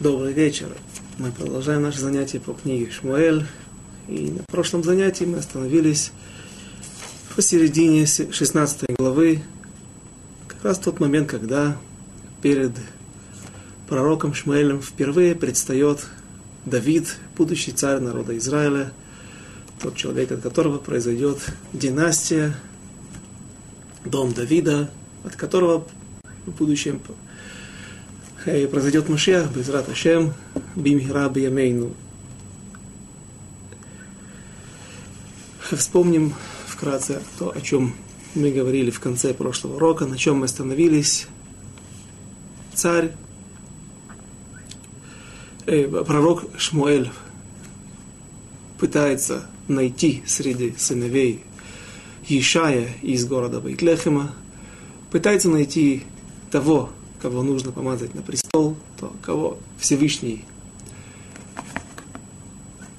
Добрый вечер. Мы продолжаем наше занятие по книге Шмуэль. И на прошлом занятии мы остановились посередине 16 главы. Как раз тот момент, когда перед пророком Шмуэлем впервые предстает Давид, будущий царь народа Израиля, тот человек, от которого произойдет династия, дом Давида, от которого в будущем произойдет Машиах, Безрат Ашем, Бимхира Биямейну. Вспомним вкратце то, о чем мы говорили в конце прошлого урока, на чем мы остановились. Царь, э, пророк Шмуэль пытается найти среди сыновей Ишая из города Бейтлехема, пытается найти того, кого нужно помазать на престол, то кого Всевышний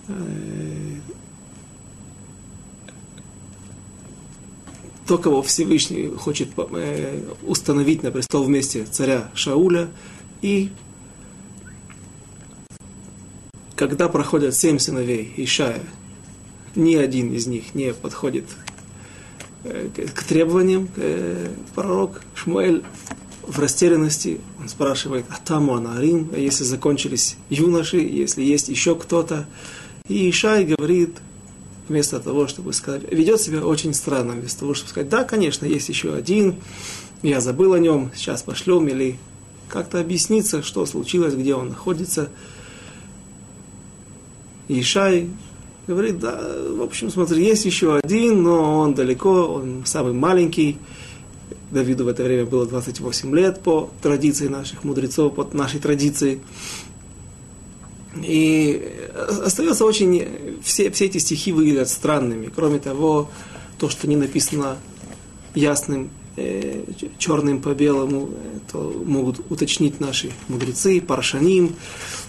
э, то, кого Всевышний хочет э, установить на престол вместе царя Шауля, и когда проходят семь сыновей Ишая, ни один из них не подходит э, к требованиям, пророк Шмуэль в растерянности, он спрашивает, а там Анарим, а если закончились юноши, если есть еще кто-то. И Ишай говорит, вместо того, чтобы сказать, ведет себя очень странно, вместо того, чтобы сказать, да, конечно, есть еще один, я забыл о нем, сейчас пошлем, или как-то объясниться, что случилось, где он находится. Ишай говорит, да, в общем, смотри, есть еще один, но он далеко, он самый маленький, Давиду в это время было 28 лет по традиции наших мудрецов, по нашей традиции. И остается очень... Все, все эти стихи выглядят странными. Кроме того, то, что не написано ясным, э, черным по белому, то могут уточнить наши мудрецы, паршаним,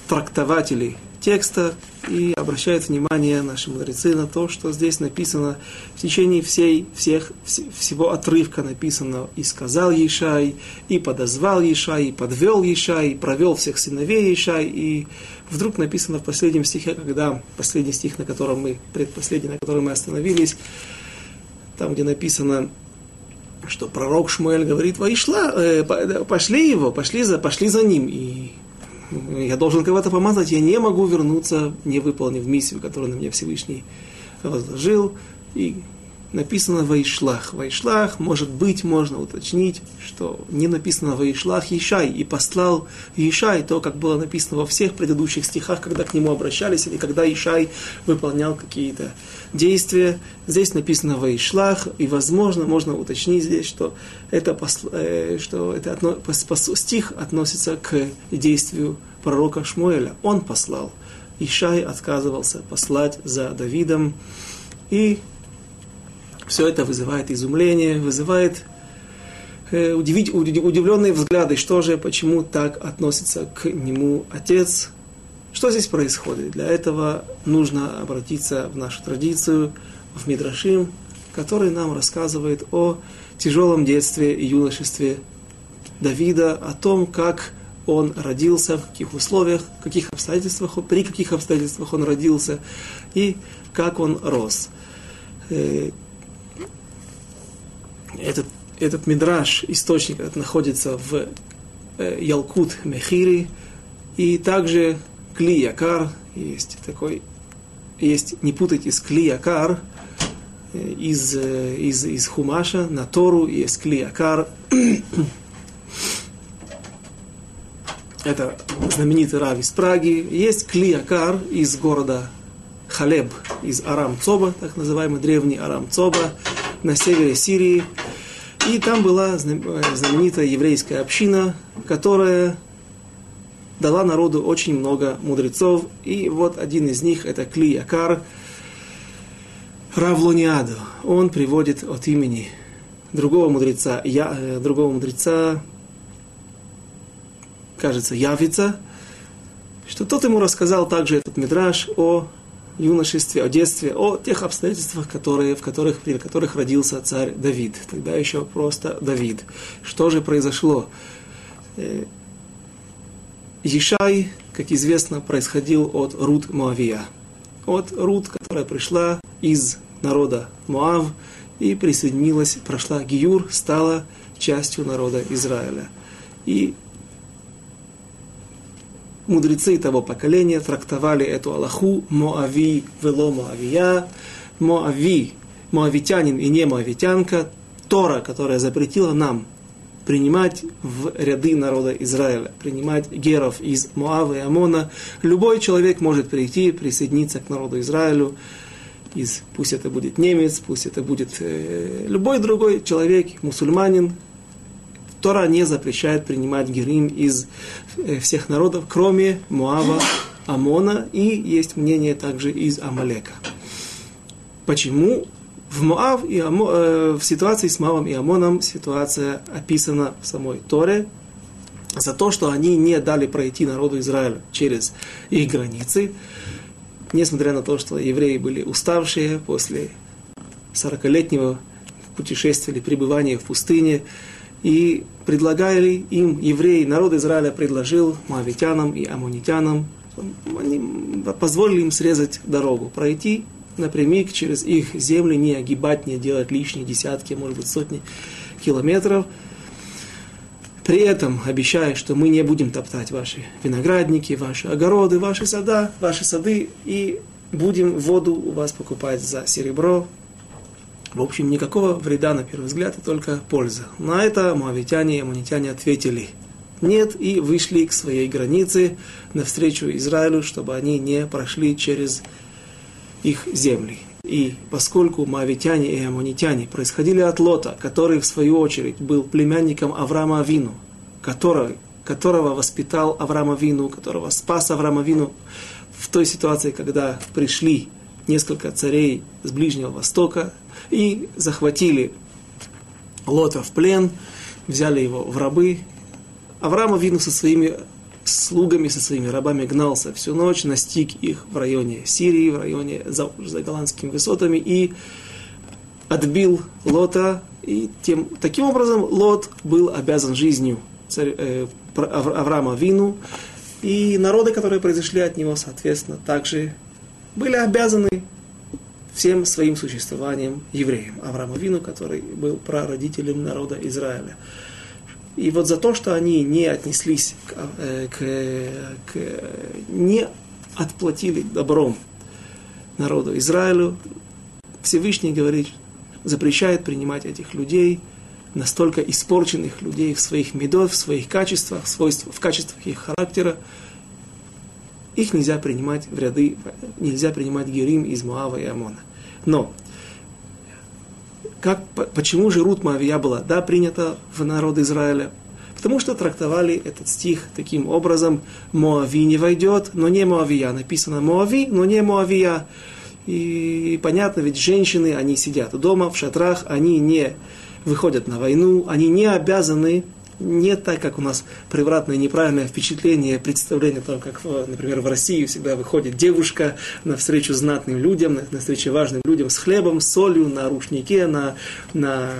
трактователи текста и обращают внимание наши мудрецы на то, что здесь написано в течение всей, всех, всего отрывка написано «И сказал Ешай, и подозвал Ешай, и подвел Ешай, и провел всех сыновей Ешай». И вдруг написано в последнем стихе, когда последний стих, на котором мы, предпоследний, на котором мы остановились, там, где написано что пророк Шмуэль говорит, Ваишла, э, пошли его, пошли за, пошли за ним. И я должен кого-то помазать, я не могу вернуться, не выполнив миссию, которую на меня Всевышний возложил. И написано «Вайшлах». «Вайшлах», может быть, можно уточнить, что не написано «Вайшлах Ишай» и послал Ишай, то, как было написано во всех предыдущих стихах, когда к нему обращались, или когда Ишай выполнял какие-то действия. Здесь написано «Вайшлах», и, возможно, можно уточнить здесь, что, это, э, что это стих относится к действию пророка Шмуэля. Он послал. Ишай отказывался послать за Давидом, и все это вызывает изумление, вызывает э, удивленные взгляды, что же, почему так относится к нему отец. Что здесь происходит? Для этого нужно обратиться в нашу традицию, в Мидрашим, который нам рассказывает о тяжелом детстве и юношестве Давида, о том, как он родился, в каких условиях, в каких обстоятельствах, при каких обстоятельствах он родился и как он рос. Этот, этот мидраж, источник, этот находится в э, Ялкут Мехири, и также Кли Якар, есть такой, есть, не путайте с Кли Якар, э, из, э, из, из Хумаша на Тору есть Кли Якар. Это знаменитый рав из Праги. Есть Кли Якар из города Халеб, из Арам Цоба, так называемый древний Арам Цоба, на севере Сирии. И там была знаменитая еврейская община, которая дала народу очень много мудрецов. И вот один из них, это Кли Якар, Равлониаду. Он приводит от имени другого мудреца, я, э, другого мудреца, кажется, Явица, что тот ему рассказал также этот мидраж о юношестве, о детстве, о тех обстоятельствах, которые, в которых, при которых родился царь Давид. Тогда еще просто Давид. Что же произошло? Ешай как известно, происходил от Рут Моавия. От Рут, которая пришла из народа Моав и присоединилась, прошла Гиюр, стала частью народа Израиля. И мудрецы того поколения трактовали эту Аллаху Моави вело Моавия, Моави, моавитянин и не моавитянка, Тора, которая запретила нам принимать в ряды народа Израиля, принимать геров из Моава и Амона. Любой человек может прийти, присоединиться к народу Израилю, из, пусть это будет немец, пусть это будет э, любой другой человек, мусульманин. Тора не запрещает принимать герим из э, всех народов, кроме Моава, Амона, и есть мнение также из Амалека. Почему? В Моав и Амо, э, в ситуации с Моавом и Амоном ситуация описана в самой Торе за то, что они не дали пройти народу Израиля через их границы, несмотря на то, что евреи были уставшие после 40-летнего путешествия или пребывания в пустыне, и предлагали им, евреи, народ Израиля предложил моавитянам и аммонитянам, они позволили им срезать дорогу, пройти напрямик через их земли, не огибать, не делать лишние десятки, может быть, сотни километров. При этом обещая, что мы не будем топтать ваши виноградники, ваши огороды, ваши сада, ваши сады, и будем воду у вас покупать за серебро. В общем, никакого вреда на первый взгляд, и только польза. На это муавитяне и амунитяне ответили нет, и вышли к своей границе навстречу Израилю, чтобы они не прошли через их земли. И поскольку моавитяне и аммонитяне происходили от Лота, который в свою очередь был племянником Авраама Авину, который, которого воспитал Авраама Авину, которого спас Авраама Авину в той ситуации, когда пришли несколько царей с Ближнего Востока и захватили Лота в плен, взяли его в рабы. Авраам Авину со своими слугами, со своими рабами гнался всю ночь, настиг их в районе Сирии, в районе за, за голландскими высотами и отбил Лота. И тем, таким образом Лот был обязан жизнью царь, э, Авраама Вину, и народы, которые произошли от него, соответственно, также были обязаны всем своим существованием евреям. Авраама Вину, который был прародителем народа Израиля. И вот за то, что они не отнеслись к, э, к, к не отплатили добром народу Израилю, Всевышний говорит, запрещает принимать этих людей, настолько испорченных людей в своих медот, в своих качествах, в, свойствах, в качествах их характера, их нельзя принимать в ряды, нельзя принимать Герим из Муава и Амона. Но как, почему же Рут Моавия была да, принята в народ Израиля? Потому что трактовали этот стих таким образом, Моави не войдет, но не Моавия. Написано Моави, но не Моавия. И понятно, ведь женщины, они сидят дома, в шатрах, они не выходят на войну, они не обязаны не так, как у нас превратное неправильное впечатление, представление о том, как, например, в России всегда выходит девушка на встречу знатным людям, на встречу важным людям с хлебом, с солью, на рушнике, на, на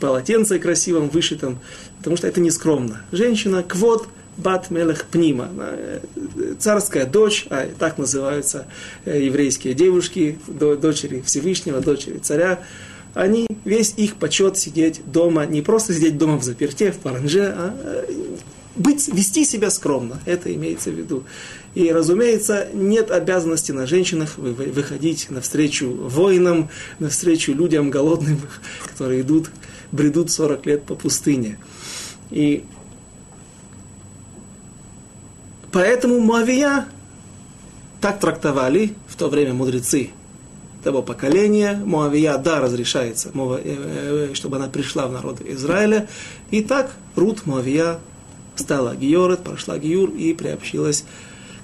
полотенце красивом, вышитом, потому что это не скромно. Женщина, квот, Бат Мелех Пнима, э, царская дочь, а так называются э, еврейские девушки, дочери Всевышнего, дочери царя, они, весь их почет сидеть дома, не просто сидеть дома в заперте, в паранже, а э, быть, вести себя скромно, это имеется в виду. И, разумеется, нет обязанности на женщинах выходить навстречу воинам, навстречу людям голодным, которые идут, бредут 40 лет по пустыне. И поэтому Муавия так трактовали в то время мудрецы того поколения. Моавия, да, разрешается, э, э, чтобы она пришла в народ Израиля. И так Рут Моавия стала Георет, прошла Гиюр и приобщилась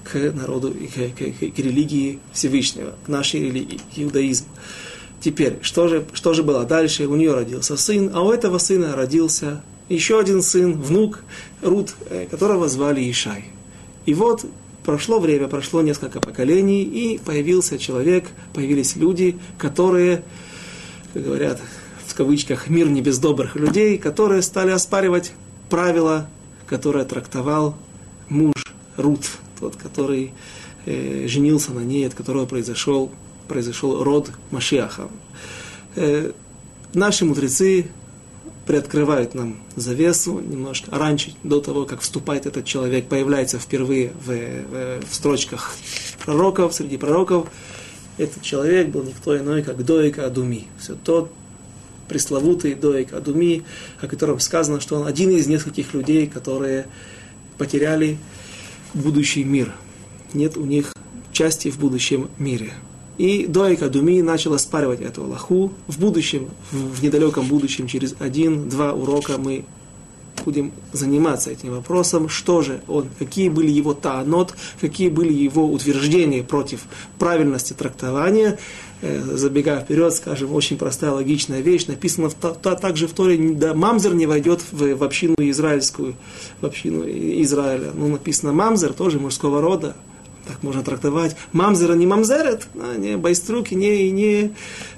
к народу, к, к, к религии Всевышнего, к нашей религии, к иудаизму. Теперь, что же, что же было дальше? У нее родился сын, а у этого сына родился еще один сын, внук Рут, э, которого звали Ишай. И вот прошло время, прошло несколько поколений, и появился человек, появились люди, которые, как говорят в кавычках, мир не без добрых людей, которые стали оспаривать правила, которые трактовал муж Рут, тот, который э, женился на ней, от которого произошел, произошел род Машиаха. Э, наши мудрецы приоткрывают нам завесу немножко раньше, до того, как вступает этот человек, появляется впервые в, в, в строчках пророков, среди пророков. Этот человек был никто иной, как Доика Адуми. Все тот пресловутый Доик Адуми, о котором сказано, что он один из нескольких людей, которые потеряли будущий мир. Нет у них части в будущем мире. И Доика Думи начал оспаривать эту Аллаху. В будущем, в недалеком будущем, через один-два урока мы будем заниматься этим вопросом, что же он, какие были его таанот, какие были его утверждения против правильности трактования. Э, забегая вперед, скажем, очень простая логичная вещь, написано в, та, также в Торе, да, мамзер не войдет в, в общину израильскую, в общину Израиля. Ну, написано мамзер, тоже мужского рода, так можно трактовать. Мамзера не мамзерет, а не байструки, не, не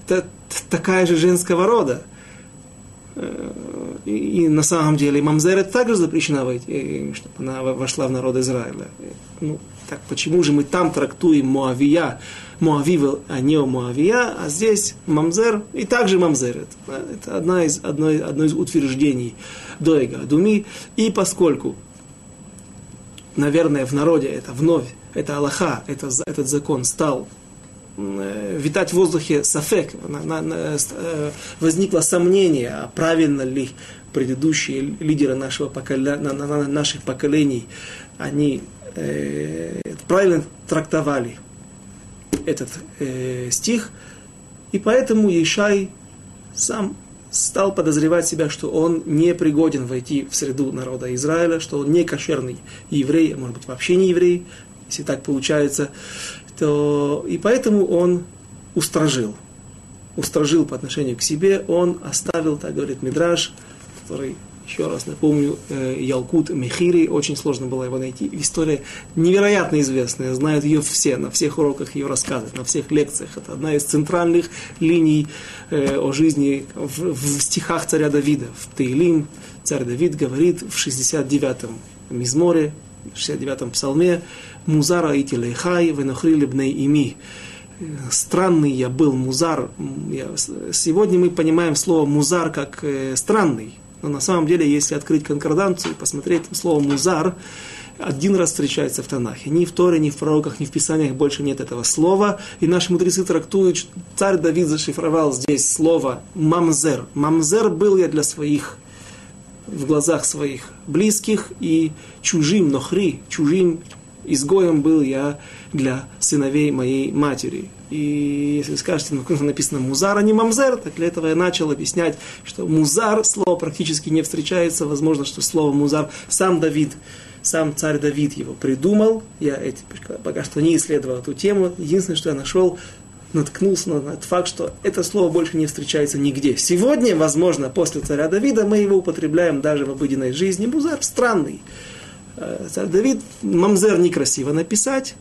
та, такая же женского рода. Э, и, и на самом деле мамзерет также запрещена войти, чтобы она вошла в народ Израиля. Ну, так почему же мы там трактуем Моавия, Моавива, а не Моавия, а здесь мамзер и также мамзерет. Это одна из, одно, одно из утверждений Доега Думи. И поскольку, наверное, в народе это вновь это Аллаха, это, этот закон стал э, витать в воздухе сафек, на, э, возникло сомнение, а правильно ли предыдущие лидеры нашего на, наших поколений, они э, правильно трактовали этот э, стих, и поэтому Ешай сам стал подозревать себя, что он не пригоден войти в среду народа Израиля, что он не кошерный еврей, а может быть вообще не еврей, если так получается, то и поэтому он устражил. Устражил по отношению к себе, он оставил, так говорит Мидраш, который, еще раз напомню, э, Ялкут Мехири, очень сложно было его найти. История невероятно известная, знают ее все, на всех уроках ее рассказывают, на всех лекциях. Это одна из центральных линий э, о жизни в, в стихах царя Давида. В Таилим царь Давид говорит в 69-м Мизморе, в 69-м псалме, Музара и телехай, венохрили бней ими. Странный я был музар. Сегодня мы понимаем слово музар как э, странный. Но на самом деле, если открыть конкорданцию и посмотреть слово музар, один раз встречается в Танахе. Ни в Торе, ни в пророках, ни в Писаниях больше нет этого слова. И наши мудрецы трактуют, что царь Давид зашифровал здесь слово мамзер. Мамзер был я для своих в глазах своих близких и чужим, нохри, чужим изгоем был я для сыновей моей матери. И если скажете, ну, написано музар, а не мамзер, так для этого я начал объяснять, что музар, слово практически не встречается. Возможно, что слово музар сам Давид, сам царь Давид его придумал. Я эти, пока что не исследовал эту тему. Единственное, что я нашел, наткнулся на этот факт, что это слово больше не встречается нигде. Сегодня, возможно, после царя Давида мы его употребляем даже в обыденной жизни. Музар странный. Э, царь Давид, мамзер некрасиво написать,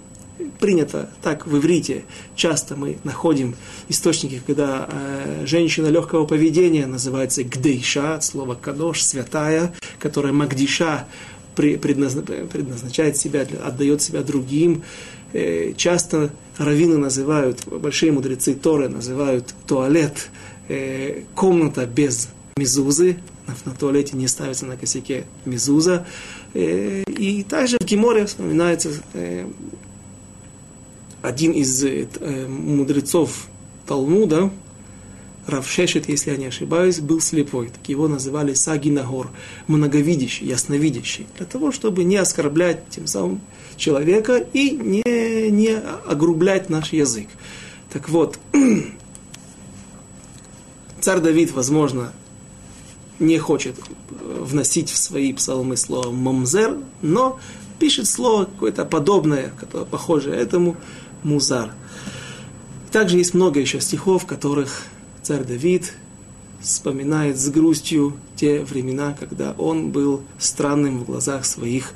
принято так в иврите. Часто мы находим источники, когда э, женщина легкого поведения называется гдейша, от слова кадош, святая, которая магдиша предназначает себя, отдает себя другим. Э, часто раввины называют, большие мудрецы Торы называют туалет э, комната без мизузы, на, на туалете не ставится на косяке мизуза. Э, и также в Геморе вспоминается э, один из э, мудрецов Талмуда, Равшешет, если я не ошибаюсь, был слепой. Так его называли Сагинагор, многовидящий, ясновидящий. Для того, чтобы не оскорблять тем самым человека и не, не огрублять наш язык. Так вот, царь Давид, возможно, не хочет вносить в свои псалмы слово «мамзер», но пишет слово какое-то подобное, которое похоже этому «музар». Также есть много еще стихов, в которых царь Давид вспоминает с грустью те времена, когда он был странным в глазах своих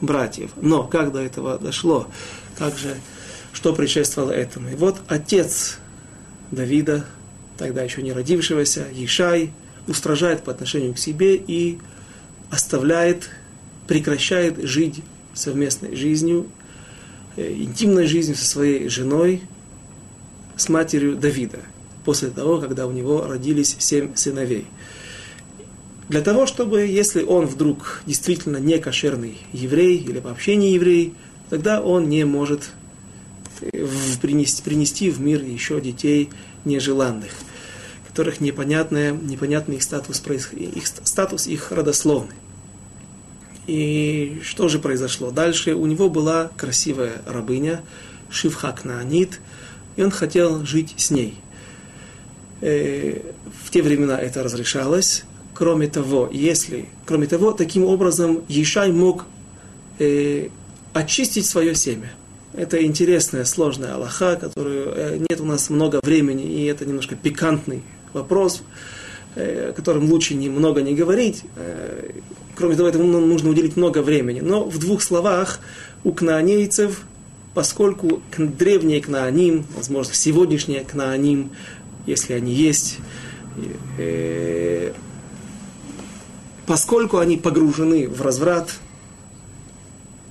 братьев. Но как до этого дошло? Как же, что предшествовало этому? И вот отец Давида, тогда еще не родившегося, Ишай, устражает по отношению к себе и оставляет, прекращает жить совместной жизнью интимной жизнью со своей женой, с матерью Давида, после того, когда у него родились семь сыновей. Для того, чтобы, если он вдруг действительно не кошерный еврей или вообще не еврей, тогда он не может принести, принести в мир еще детей нежеланных, которых непонятный, непонятный их статус, их статус их родословный. И что же произошло? Дальше у него была красивая рабыня, Шивхак Наанит, и он хотел жить с ней. Э, в те времена это разрешалось. Кроме того, если, кроме того, таким образом Ешай мог э, очистить свое семя. Это интересная, сложная Аллаха, которую э, нет у нас много времени, и это немножко пикантный вопрос, э, о котором лучше немного не говорить. Э, кроме того, этому нужно уделить много времени. Но в двух словах у кнаанейцев, поскольку древние кнааним, возможно, сегодняшние кнааним, если они есть, поскольку они погружены в разврат,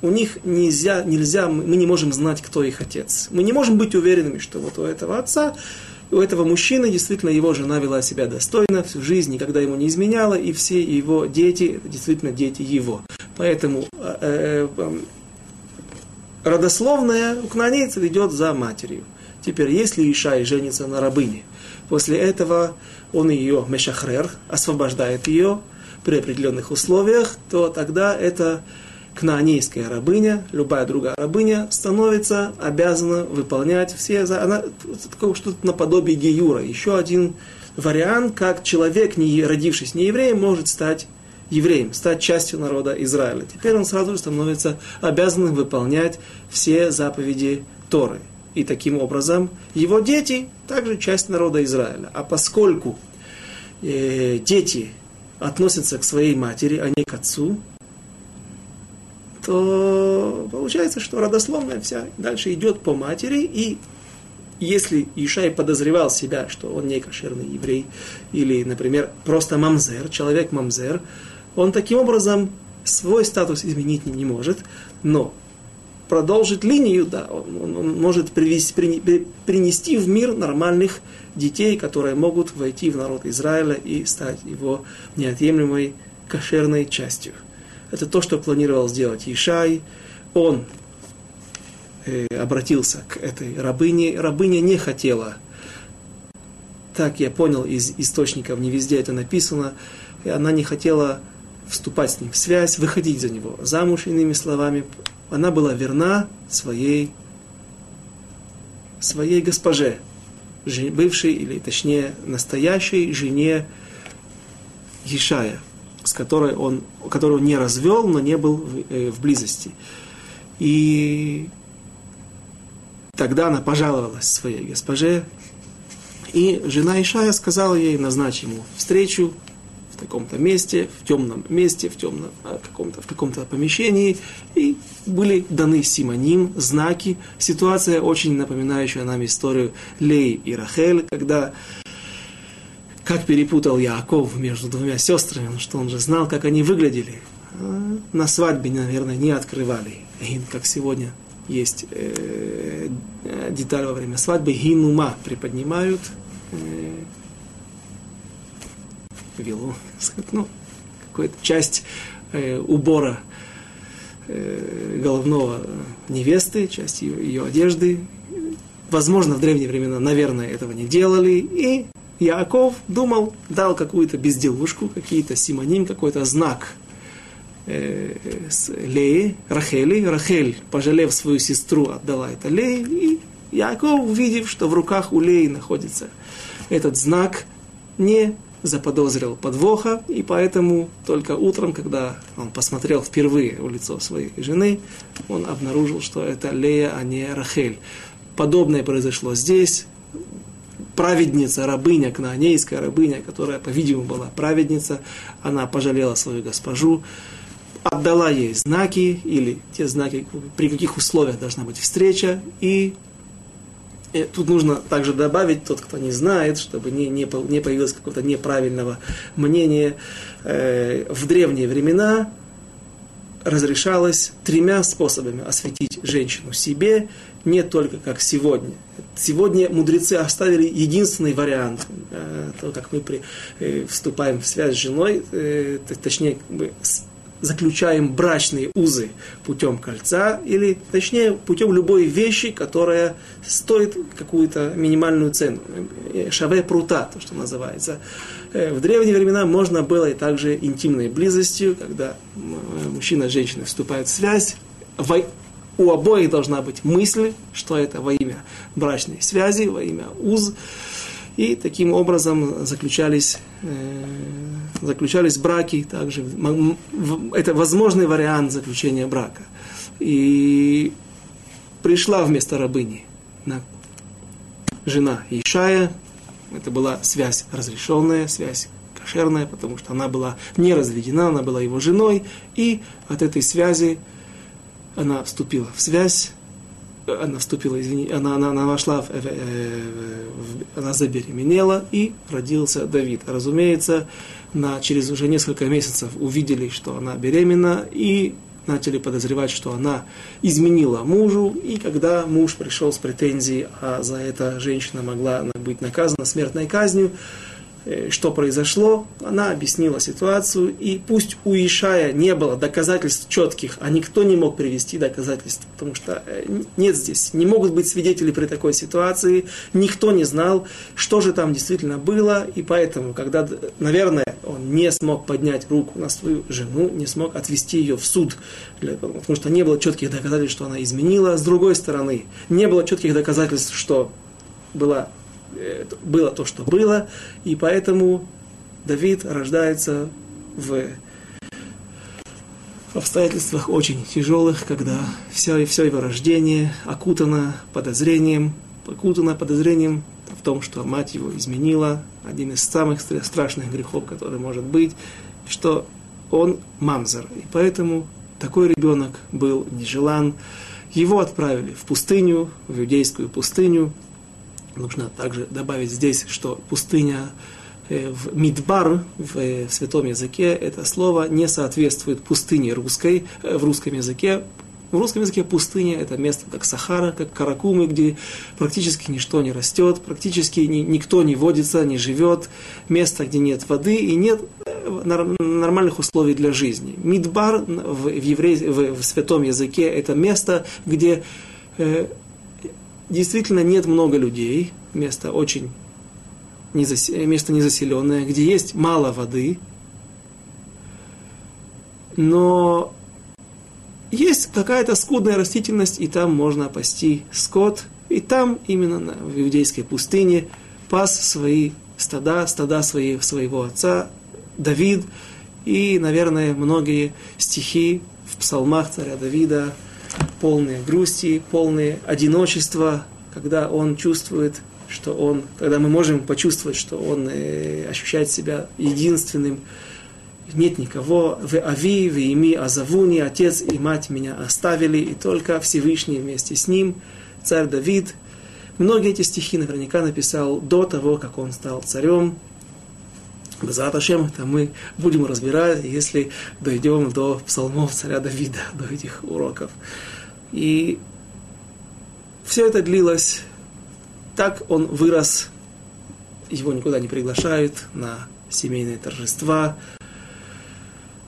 у них нельзя, нельзя, мы не можем знать, кто их отец. Мы не можем быть уверенными, что вот у этого отца, у этого мужчины действительно его жена вела себя достойно всю жизнь, никогда ему не изменяла, и все его дети, действительно дети его. Поэтому э, э, родословная у кнанейцев идет за матерью. Теперь, если Ишай женится на рабыне, после этого он ее, Мешахрер, освобождает ее при определенных условиях, то тогда это кнаанейская рабыня, любая другая рабыня, становится обязана выполнять все... Она что-то наподобие геюра. Еще один вариант, как человек, не родившись не евреем, может стать евреем, стать частью народа Израиля. Теперь он сразу же становится обязанным выполнять все заповеди Торы. И таким образом его дети также часть народа Израиля. А поскольку э, дети относятся к своей матери, а не к отцу, то получается, что родословная вся дальше идет по матери, и если Ишай подозревал себя, что он не кошерный еврей, или, например, просто мамзер, человек мамзер, он таким образом свой статус изменить не, может, но продолжить линию, да, он, он, он может привести, при, принести в мир нормальных детей, которые могут войти в народ Израиля и стать его неотъемлемой кошерной частью. Это то, что планировал сделать Ишай. Он э, обратился к этой рабыне. Рабыня не хотела, так я понял из источников, не везде это написано, и она не хотела вступать с ним в связь, выходить за него замуж, иными словами. Она была верна своей, своей госпоже, бывшей, или точнее настоящей жене Ишая с которой он, которую он не развел, но не был в, э, в близости. И тогда она пожаловалась своей госпоже, и жена Ишая сказала ей, назначь ему встречу в таком-то месте, в темном месте, в темном а, каком-то, в каком-то помещении, и были даны симоним, знаки. Ситуация очень напоминающая нам историю Лей и Рахель, когда как перепутал Яков между двумя сестрами, что он же знал, как они выглядели. А на свадьбе, наверное, не открывали. Как сегодня есть э, деталь во время свадьбы. Гинума приподнимают э, вилу, ну, какую-то часть э, убора э, головного невесты, часть ее, ее одежды. Возможно, в древние времена, наверное, этого не делали. И Яков думал, дал какую-то безделушку, какие-то симоним, какой-то знак э, с Леи, Рахели. Рахель, пожалев свою сестру, отдала это Леи. И Яков, увидев, что в руках у Леи находится этот знак, не заподозрил подвоха, и поэтому только утром, когда он посмотрел впервые в лицо своей жены, он обнаружил, что это Лея, а не Рахель. Подобное произошло здесь праведница, рабыня, кнаанейская рабыня, которая, по-видимому, была праведница, она пожалела свою госпожу, отдала ей знаки, или те знаки, при каких условиях должна быть встреча, и, и тут нужно также добавить, тот, кто не знает, чтобы не, не, не появилось какого-то неправильного мнения, э, в древние времена разрешалось тремя способами осветить женщину себе, не только как сегодня. Сегодня мудрецы оставили единственный вариант, э, то, как мы при, э, вступаем в связь с женой, э, точнее, с заключаем брачные узы путем кольца, или точнее путем любой вещи, которая стоит какую-то минимальную цену. Шаве прута, то, что называется. В древние времена можно было и также интимной близостью, когда мужчина и женщина вступают в связь, у обоих должна быть мысль, что это во имя брачной связи, во имя уз. И таким образом заключались э, заключались браки, также это возможный вариант заключения брака. И пришла вместо рабыни на жена Ишая, это была связь разрешенная, связь кошерная, потому что она была не разведена, она была его женой, и от этой связи она вступила в связь, она вступила, извини, она, она, она вошла, в, э, в, она забеременела, и родился Давид. Разумеется, на, через уже несколько месяцев увидели, что она беременна, и начали подозревать, что она изменила мужу, и когда муж пришел с претензией, а за это женщина могла быть наказана смертной казнью, Э, что произошло, она объяснила ситуацию, и пусть у Ишая не было доказательств четких, а никто не мог привести доказательств, потому что э, нет здесь, не могут быть свидетели при такой ситуации, никто не знал, что же там действительно было, и поэтому, когда, наверное, он не смог поднять руку на свою жену, не смог отвести ее в суд, потому что не было четких доказательств, что она изменила, с другой стороны, не было четких доказательств, что была было то, что было, и поэтому Давид рождается в обстоятельствах очень тяжелых, когда все, все его рождение окутано подозрением, окутано подозрением в том, что мать его изменила, один из самых страшных грехов, который может быть, что он мамзар. И поэтому такой ребенок был нежелан. Его отправили в пустыню, в иудейскую пустыню, Нужно также добавить здесь, что пустыня э, в Мидбар, в, э, святом языке, это слово не соответствует пустыне русской, э, в русском языке. В русском языке пустыня – это место как Сахара, как Каракумы, где практически ничто не растет, практически ни, никто не водится, не живет, место, где нет воды и нет нормальных условий для жизни. Мидбар в, еврей, в, в святом языке – это место, где действительно нет много людей, место очень незас... место незаселенное, где есть мало воды, но есть какая-то скудная растительность, и там можно пасти скот, и там именно в иудейской пустыне пас свои стада, стада свои, своего отца Давид, и, наверное, многие стихи в псалмах царя Давида, полные грусти, полные одиночества, когда он чувствует, что он, когда мы можем почувствовать, что он э, ощущает себя единственным, нет никого, в Ави, в Ими, Азавуни, отец и мать меня оставили, и только Всевышний вместе с ним, царь Давид. Многие эти стихи наверняка написал до того, как он стал царем. Безраташем, это мы будем разбирать, если дойдем до псалмов царя Давида, до этих уроков. И все это длилось. Так он вырос. Его никуда не приглашают на семейные торжества,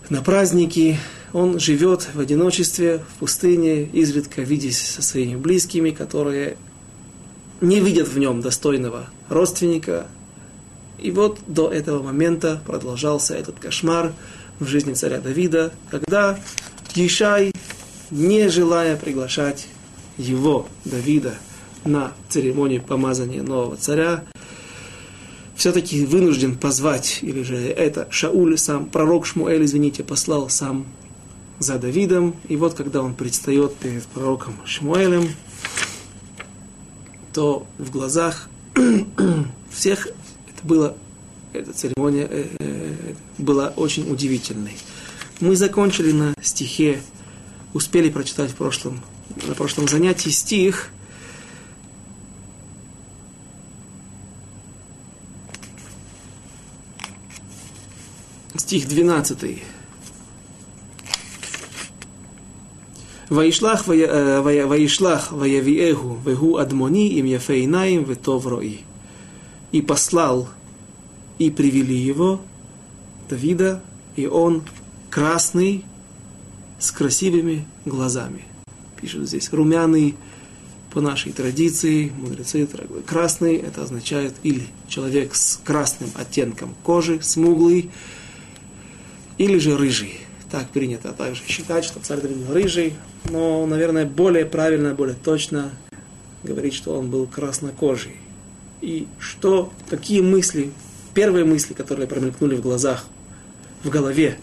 на праздники. Он живет в одиночестве, в пустыне, изредка видясь со своими близкими, которые не видят в нем достойного родственника. И вот до этого момента продолжался этот кошмар в жизни царя Давида, когда Ишай, не желая приглашать его, Давида, на церемонию помазания нового царя, все-таки вынужден позвать, или же это Шауль, сам пророк Шмуэль, извините, послал сам за Давидом. И вот когда он предстает перед пророком Шмуэлем, то в глазах всех это было, эта церемония э, э, была очень удивительной. Мы закончили на стихе, успели прочитать в прошлом на прошлом занятии стих, стих 12. Ваишлах, ваишлах, ваявиэгу, вегу адмони, им яфейнаим, ветов рои. И послал, и привели его, Давида, и он красный, с красивыми глазами. Пишут здесь румяный, по нашей традиции, мудрецы, красный, это означает или человек с красным оттенком кожи, смуглый, или же рыжий. Так принято также считать, что царь был рыжий, но, наверное, более правильно, более точно говорить, что он был краснокожий. И что, какие мысли, первые мысли, которые промелькнули в глазах, в голове,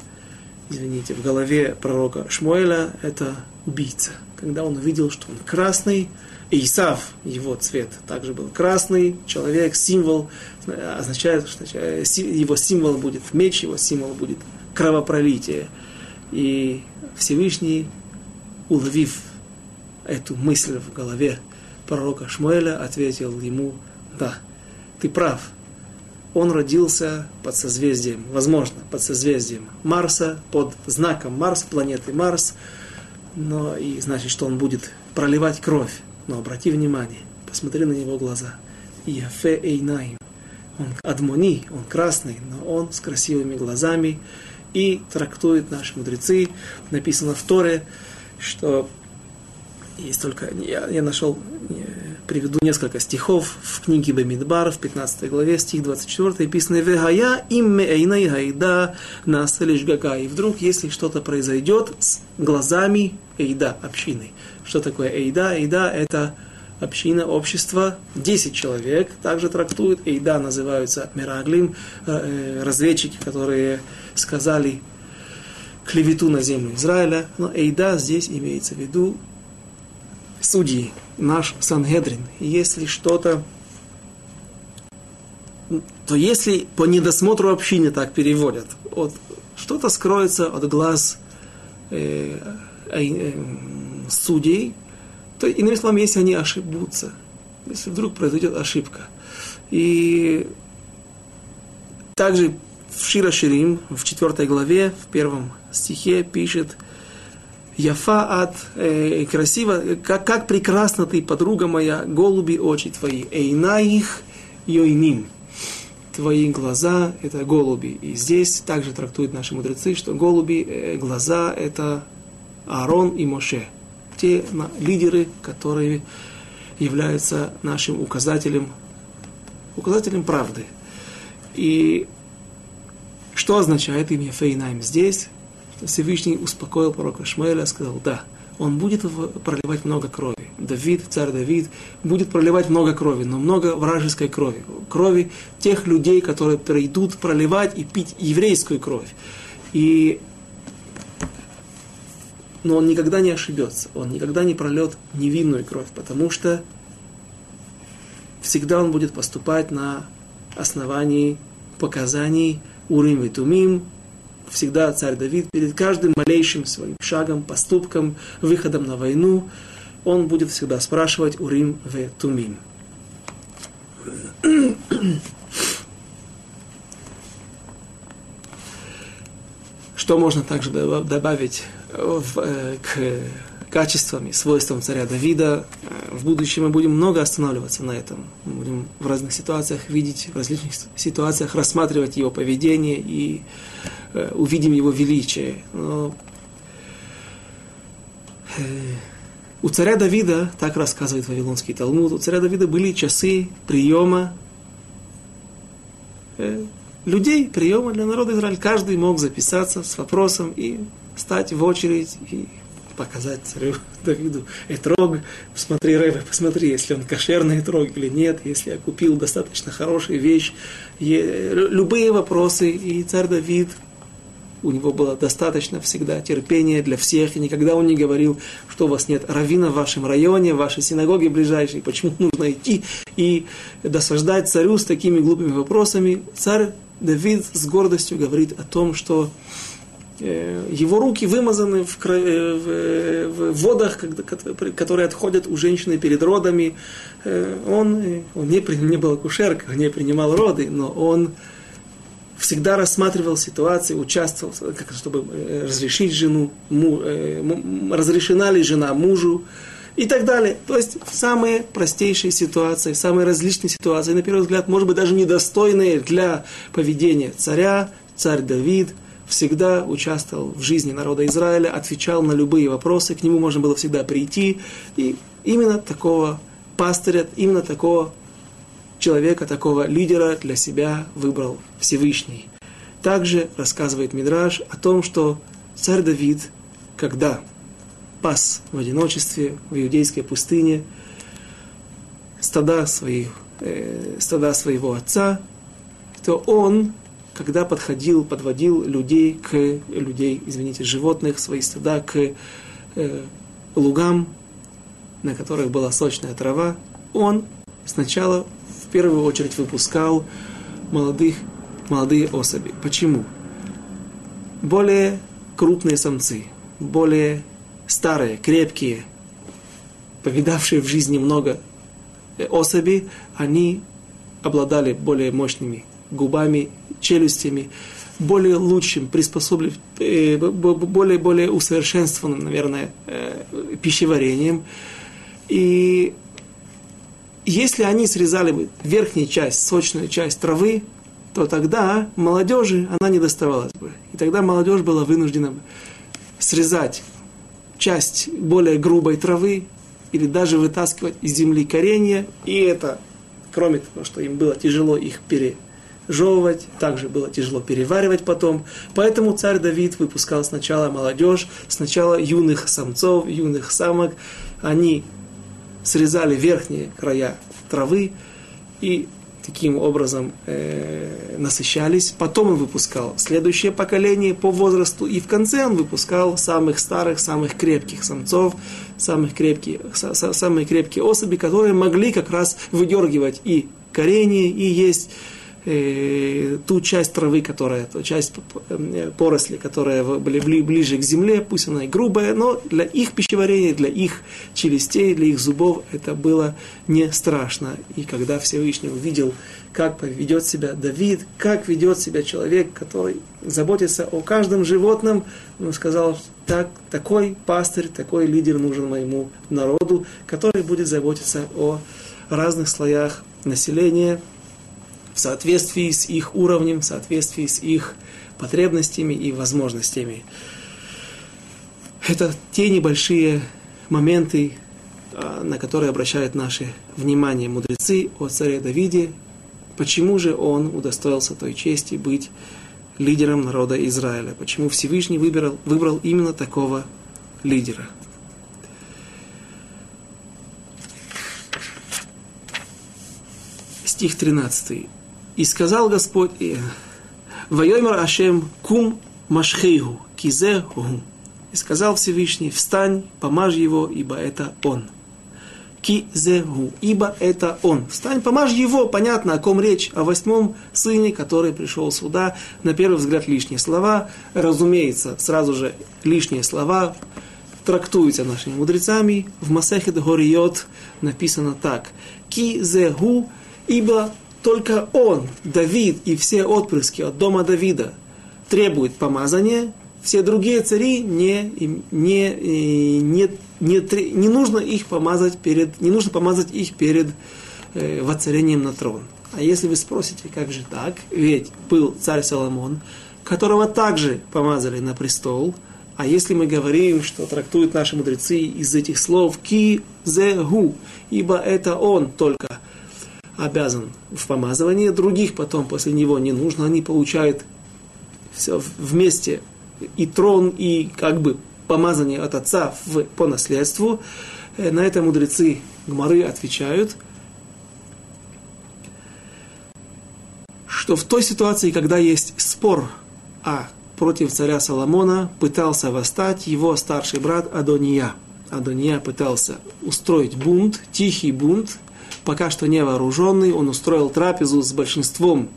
извините, в голове пророка Шмуэля, это убийца. Когда он увидел, что он красный, Исав, его цвет также был красный, человек, символ, означает, что его символ будет меч, его символ будет кровопролитие. И Всевышний, уловив эту мысль в голове пророка Шмуэля, ответил ему, да, ты прав, он родился под созвездием, возможно, под созвездием Марса, под знаком Марс, планеты Марс, но и значит, что он будет проливать кровь. Но обрати внимание, посмотри на него глаза. Яфе Эйнаим. Он адмони, он красный, но он с красивыми глазами. И трактует наши мудрецы, написано в Торе, что есть только, я, я нашел, приведу несколько стихов в книге Бамидбар, в 15 главе, стих 24, написано «Вегая имме эйнай гайда насалиш гага». И вдруг, если что-то произойдет с глазами эйда, общины. Что такое эйда? Эйда – это община, общество, 10 человек. Также трактуют, эйда называются мираглим, э, э, разведчики, которые сказали клевету на землю Израиля. Но эйда здесь имеется в виду судьи, наш Сангедрин. Если что-то то если по недосмотру общины так переводят, вот, что-то скроется от глаз э, э, судей, то, иными словами, если они ошибутся, если вдруг произойдет ошибка. И также в Шира Ширим, в четвертой главе, в первом стихе пишет Яфа от э, красиво, как, как прекрасно ты, подруга моя, голуби очи твои, эйна их йойним. Твои глаза – это голуби. И здесь также трактуют наши мудрецы, что голуби, э, глаза – это Аарон и Моше – те лидеры, которые являются нашим указателем, указателем правды. И что означает имя Фейнайм здесь? Всевышний успокоил пророка Шмуэля, сказал, да, он будет проливать много крови. Давид, царь Давид, будет проливать много крови, но много вражеской крови. Крови тех людей, которые придут проливать и пить еврейскую кровь. И но он никогда не ошибется, он никогда не прольет невинную кровь, потому что всегда он будет поступать на основании показаний Урим и Тумим, всегда царь Давид перед каждым малейшим своим шагом, поступком, выходом на войну, он будет всегда спрашивать Урим в Тумим. Что можно также добавить в, э, к качествам и свойствам царя Давида. Э, в будущем мы будем много останавливаться на этом. Мы будем в разных ситуациях видеть, в различных ситуациях рассматривать его поведение и э, увидим его величие. Но, э, у царя Давида, так рассказывает Вавилонский Талмуд, у царя Давида были часы приема э, людей, приема для народа Израиля. Каждый мог записаться с вопросом и стать в очередь и показать царю Давиду этрог, посмотри, Рэбе, посмотри, если он кошерный этрог или нет, если я купил достаточно хорошую вещь, любые вопросы, и царь Давид, у него было достаточно всегда терпения для всех, и никогда он не говорил, что у вас нет равина в вашем районе, в вашей синагоге ближайшей, почему нужно идти и досаждать царю с такими глупыми вопросами. Царь Давид с гордостью говорит о том, что Э, его руки вымазаны в, крови, э, э, в водах, которые отходят у женщины перед родами. Он, он не, не был акушеркой, не принимал роды, но он всегда рассматривал ситуации, участвовал, как, чтобы э, разрешить жену, му, э, разрешена ли жена мужу и так далее. То есть самые простейшие ситуации, самые различные ситуации, на первый взгляд, может быть, даже недостойные для поведения царя, царь Давид всегда участвовал в жизни народа Израиля, отвечал на любые вопросы, к нему можно было всегда прийти. И именно такого пастыря, именно такого человека, такого лидера для себя выбрал Всевышний. Также рассказывает Мидраш о том, что царь Давид, когда пас в одиночестве в иудейской пустыне стада, своих, э, стада своего отца, то он, когда подходил, подводил людей к людей, извините, животных, свои стада к э, лугам, на которых была сочная трава, он сначала первую очередь выпускал молодых, молодые особи. Почему? Более крупные самцы, более старые, крепкие, повидавшие в жизни много особей, они обладали более мощными губами, челюстями, более лучшим, приспособленным, э, более, более усовершенствованным, наверное, э, пищеварением. И если они срезали бы верхнюю часть, сочную часть травы, то тогда молодежи она не доставалась бы. И тогда молодежь была вынуждена срезать часть более грубой травы или даже вытаскивать из земли коренья. И это, кроме того, что им было тяжело их пережевывать, также было тяжело переваривать потом. Поэтому царь Давид выпускал сначала молодежь, сначала юных самцов, юных самок. Они срезали верхние края травы и таким образом э, насыщались. Потом он выпускал следующее поколение по возрасту, и в конце он выпускал самых старых, самых крепких самцов, самых крепких, самые крепкие особи, которые могли как раз выдергивать и коренья, и есть э, ту часть травы, которая, ту часть э, поросли, которая были ближе к земле, пусть она и грубая, но для их пищеварения, для их челюстей, для их зубов это было не страшно. И когда Всевышний увидел, как ведет себя Давид, как ведет себя человек, который заботится о каждом животном, он сказал, так, такой пастырь, такой лидер нужен моему народу, который будет заботиться о разных слоях населения, в соответствии с их уровнем, в соответствии с их потребностями и возможностями. Это те небольшие моменты, а, на которые обращают наше внимание мудрецы о царе Давиде. Почему же он удостоился той чести быть лидером народа Израиля? Почему Всевышний выбрал, выбрал именно такого лидера? Стих 13. И сказал Господь, Вайомер Ашем кум машхейгу, кизеху. И сказал Всевышний, встань, помажь его, ибо это он. Кизеху, ибо это он. Встань, помажь его, понятно, о ком речь, о восьмом сыне, который пришел сюда. На первый взгляд лишние слова. Разумеется, сразу же лишние слова трактуются нашими мудрецами. В Масехет Гориот написано так. Кизеху, ибо только он, Давид и все отпрыски от дома Давида требуют помазания, все другие цари не, не, не, не, не нужно их помазать перед, не нужно помазать их перед э, воцарением на трон. А если вы спросите, как же так? Ведь был царь Соломон, которого также помазали на престол. А если мы говорим, что трактуют наши мудрецы из этих слов ки зе гу, ибо это он только обязан в помазывании, других потом после него не нужно, они получают все вместе и трон, и как бы помазание от отца в, по наследству. Э, на это мудрецы Гмары отвечают, что в той ситуации, когда есть спор а против царя Соломона, пытался восстать его старший брат Адония. Адония пытался устроить бунт, тихий бунт, пока что не вооруженный, он устроил трапезу с большинством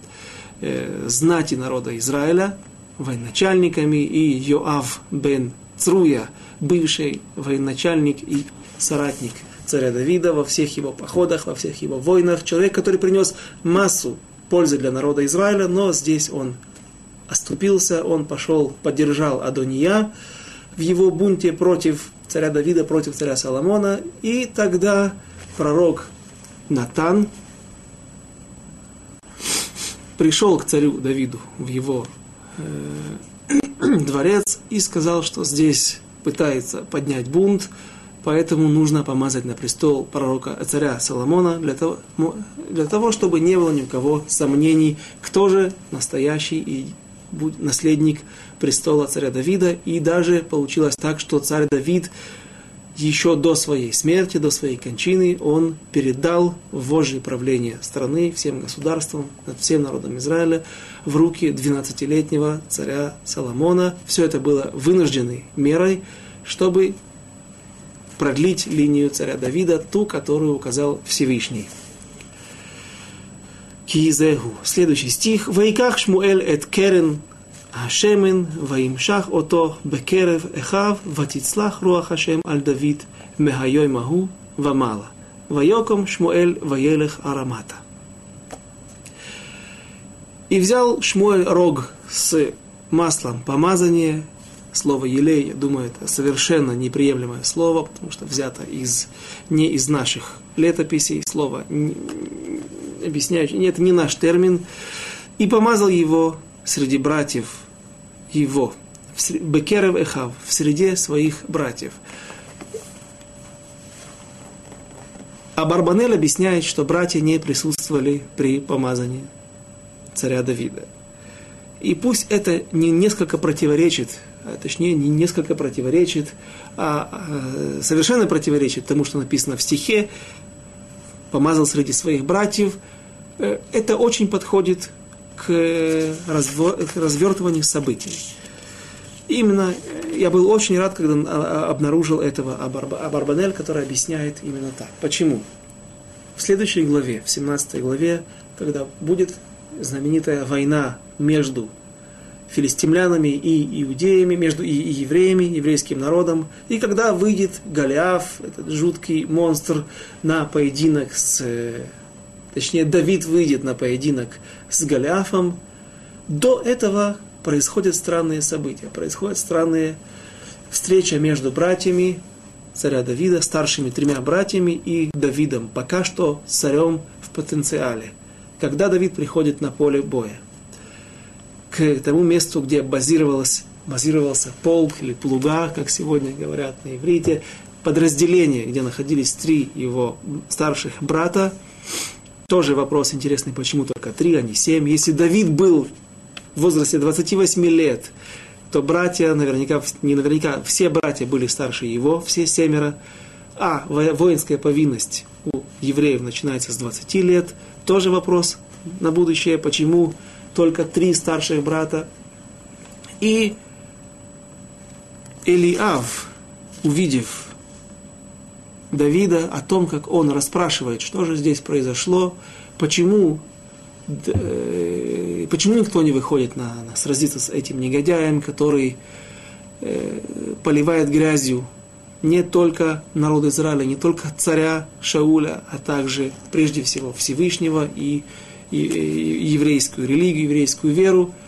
э, знати народа Израиля, военачальниками, и Йоав бен Цруя, бывший военачальник и соратник царя Давида во всех его походах, во всех его войнах, человек, который принес массу пользы для народа Израиля, но здесь он оступился, он пошел, поддержал Адония в его бунте против царя Давида, против царя Соломона, и тогда пророк Натан пришел к царю Давиду в его э, дворец и сказал, что здесь пытается поднять бунт, поэтому нужно помазать на престол пророка царя Соломона для того, для того, чтобы не было ни у кого сомнений, кто же настоящий и наследник престола царя Давида. И даже получилось так, что царь Давид еще до своей смерти, до своей кончины, он передал вожжи правления страны, всем государствам, над всем народом Израиля в руки 12-летнего царя Соломона. Все это было вынужденной мерой, чтобы продлить линию царя Давида, ту, которую указал Всевышний. Кизегу. Следующий стих. Вайках Шмуэль эт керен השמן וימשך אותו בקרב אחיו ותצלח רוח השם על דוד מהיום ההוא ומעלה. ויקום שמואל וילך ארמתה. И взял Шмуэль рог с маслом помазания, слово елей, я думаю, это совершенно неприемлемое слово, потому что взято из, не из наших летописей, слово объясняющее, это не наш термин, и помазал его среди братьев его, Бекерев Эхав, в среде своих братьев. А Барбанель объясняет, что братья не присутствовали при помазании царя Давида. И пусть это не несколько противоречит, а точнее не несколько противоречит, а, а совершенно противоречит тому, что написано в стихе, помазал среди своих братьев, э, это очень подходит к, к развертыванию событий. Именно я был очень рад, когда а, обнаружил этого Абарбанель, который объясняет именно так. Почему? В следующей главе, в 17 главе, когда будет знаменитая война между филистимлянами и иудеями, между и, и евреями, еврейским народом, и когда выйдет Голиаф, этот жуткий монстр, на поединок с точнее Давид выйдет на поединок с Голиафом, до этого происходят странные события, происходят странные встречи между братьями царя Давида, старшими тремя братьями и Давидом, пока что царем в потенциале. Когда Давид приходит на поле боя, к тому месту, где базировался полк или плуга, как сегодня говорят на иврите, подразделение, где находились три его старших брата, тоже вопрос интересный, почему только три, а не семь. Если Давид был в возрасте 28 лет, то братья, наверняка, не наверняка, все братья были старше его, все семеро. А воинская повинность у евреев начинается с 20 лет. Тоже вопрос на будущее, почему только три старших брата. И Элиав, увидев Давида о том, как он расспрашивает, что же здесь произошло, почему, э, почему никто не выходит на, на сразиться с этим негодяем, который э, поливает грязью не только народ Израиля, не только царя Шауля, а также прежде всего Всевышнего и, и, и еврейскую религию, еврейскую веру –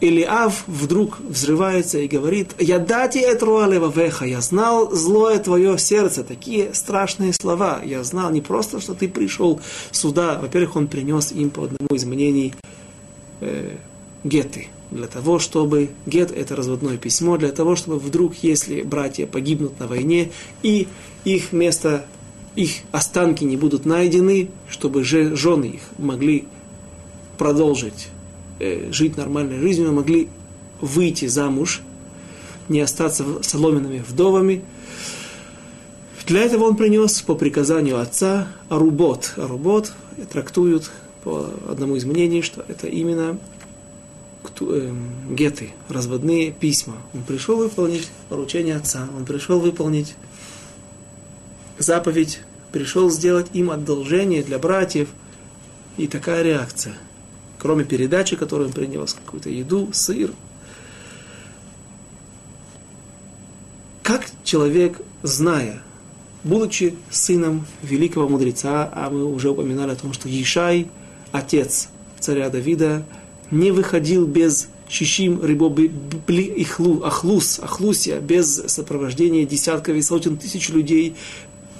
Илиав вдруг взрывается и говорит, «Я дати этруалева веха, я знал злое твое сердце». Такие страшные слова. Я знал не просто, что ты пришел сюда. Во-первых, он принес им по одному из мнений э, геты. Для того, чтобы... Гет – это разводное письмо. Для того, чтобы вдруг, если братья погибнут на войне, и их место, их останки не будут найдены, чтобы же жены их могли продолжить Э, жить нормальной жизнью, могли выйти замуж, не остаться соломенными вдовами. Для этого он принес по приказанию отца арубот. Арубот трактуют по одному из мнений, что это именно э, геты, разводные письма. Он пришел выполнить поручение отца, он пришел выполнить заповедь, пришел сделать им одолжение для братьев. И такая реакция – кроме передачи, которую он принес, какую-то еду, сыр. Как человек, зная, будучи сыном великого мудреца, а мы уже упоминали о том, что Ишай отец царя Давида, не выходил без Шишим рыбоби ихлу, ахлус, ахлусия, без сопровождения десятков и сотен тысяч людей,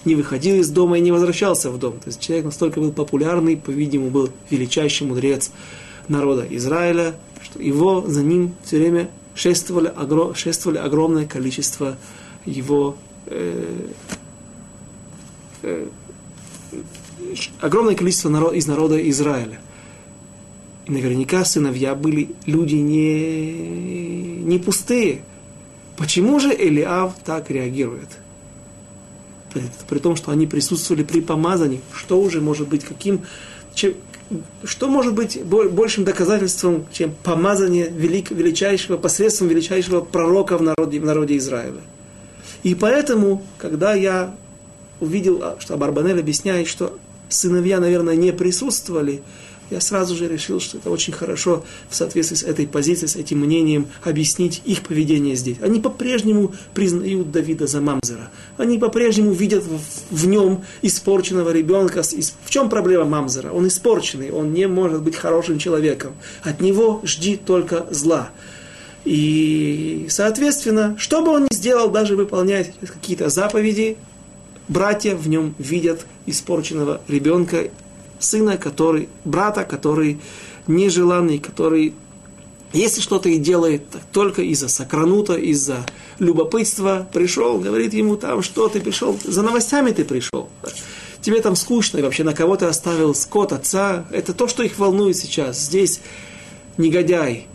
не выходил из дома и не возвращался в дом. То есть человек настолько был популярный, по-видимому, был величайший мудрец народа Израиля, что его за ним все время шествовали, огром, шествовали огромное количество его э, э, огромное количество народ, из народа Израиля. И наверняка сыновья были люди не, не пустые. Почему же Элиав так реагирует? При, том, что они присутствовали при помазании, что уже может быть каким, чем, что может быть большим доказательством, чем помазание велик, величайшего, посредством величайшего пророка в народе, в народе Израиля? И поэтому, когда я увидел, а, что Барбанель объясняет, что сыновья, наверное, не присутствовали, я сразу же решил, что это очень хорошо в соответствии с этой позицией, с этим мнением объяснить их поведение здесь. Они по-прежнему признают Давида за Мамзера. Они по-прежнему видят в, в нем испорченного ребенка. В чем проблема Мамзера? Он испорченный, он не может быть хорошим человеком. От него жди только зла. И, соответственно, что бы он ни сделал, даже выполнять какие-то заповеди, братья в нем видят испорченного ребенка сына, который, брата, который нежеланный, который, если что-то и делает, так только из-за сокранута, из-за любопытства пришел, говорит ему там, что ты пришел, за новостями ты пришел. Тебе там скучно, и вообще на кого ты оставил скот отца. Это то, что их волнует сейчас. Здесь негодяй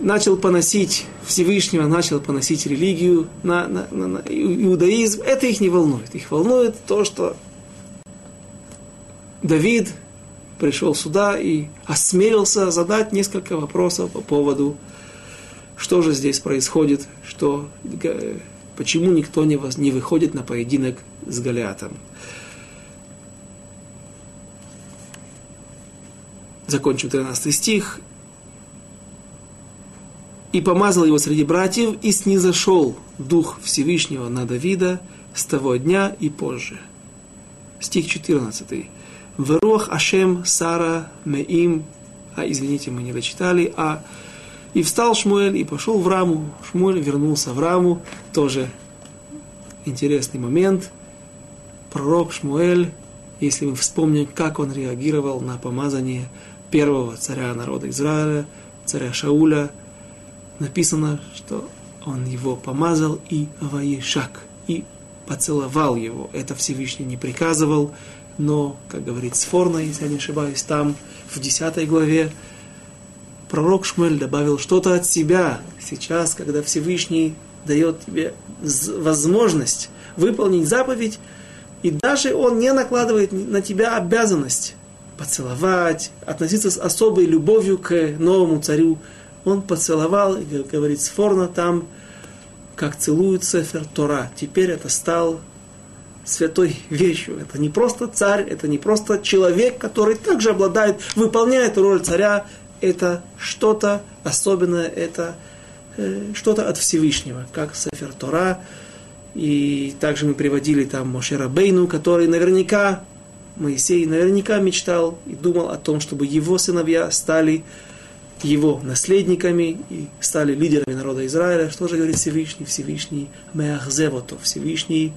начал поносить Всевышнего, начал поносить религию, на, на, на, на иудаизм. Это их не волнует. Их волнует то, что Давид пришел сюда и осмелился задать несколько вопросов по поводу, что же здесь происходит, что, почему никто не, воз, не выходит на поединок с Голиатом. Закончим 13 стих. «И помазал его среди братьев, и снизошел Дух Всевышнего на Давида с того дня и позже». Стих 14. Верох Ашем Сара Меим, а извините, мы не дочитали, а и встал Шмуэль и пошел в Раму. Шмуэль вернулся в Раму, тоже интересный момент. Пророк Шмуэль, если мы вспомним, как он реагировал на помазание первого царя народа Израиля, царя Шауля, написано, что он его помазал и воешак, и поцеловал его. Это Всевышний не приказывал, но, как говорит Сфорна, если я не ошибаюсь, там в 10 главе пророк Шмель добавил что-то от себя. Сейчас, когда Всевышний дает тебе возможность выполнить заповедь, и даже он не накладывает на тебя обязанность поцеловать, относиться с особой любовью к новому царю. Он поцеловал, говорит Сфорна там, как целует Сефер Тора. Теперь это стал святой вещью. Это не просто царь, это не просто человек, который также обладает, выполняет роль царя. Это что-то особенное, это э, что-то от Всевышнего, как Сефер Тора. И также мы приводили там Мошера Бейну, который наверняка, Моисей наверняка мечтал и думал о том, чтобы его сыновья стали его наследниками и стали лидерами народа Израиля. Что же говорит Всевышний? Всевышний Меахзевото, Всевышний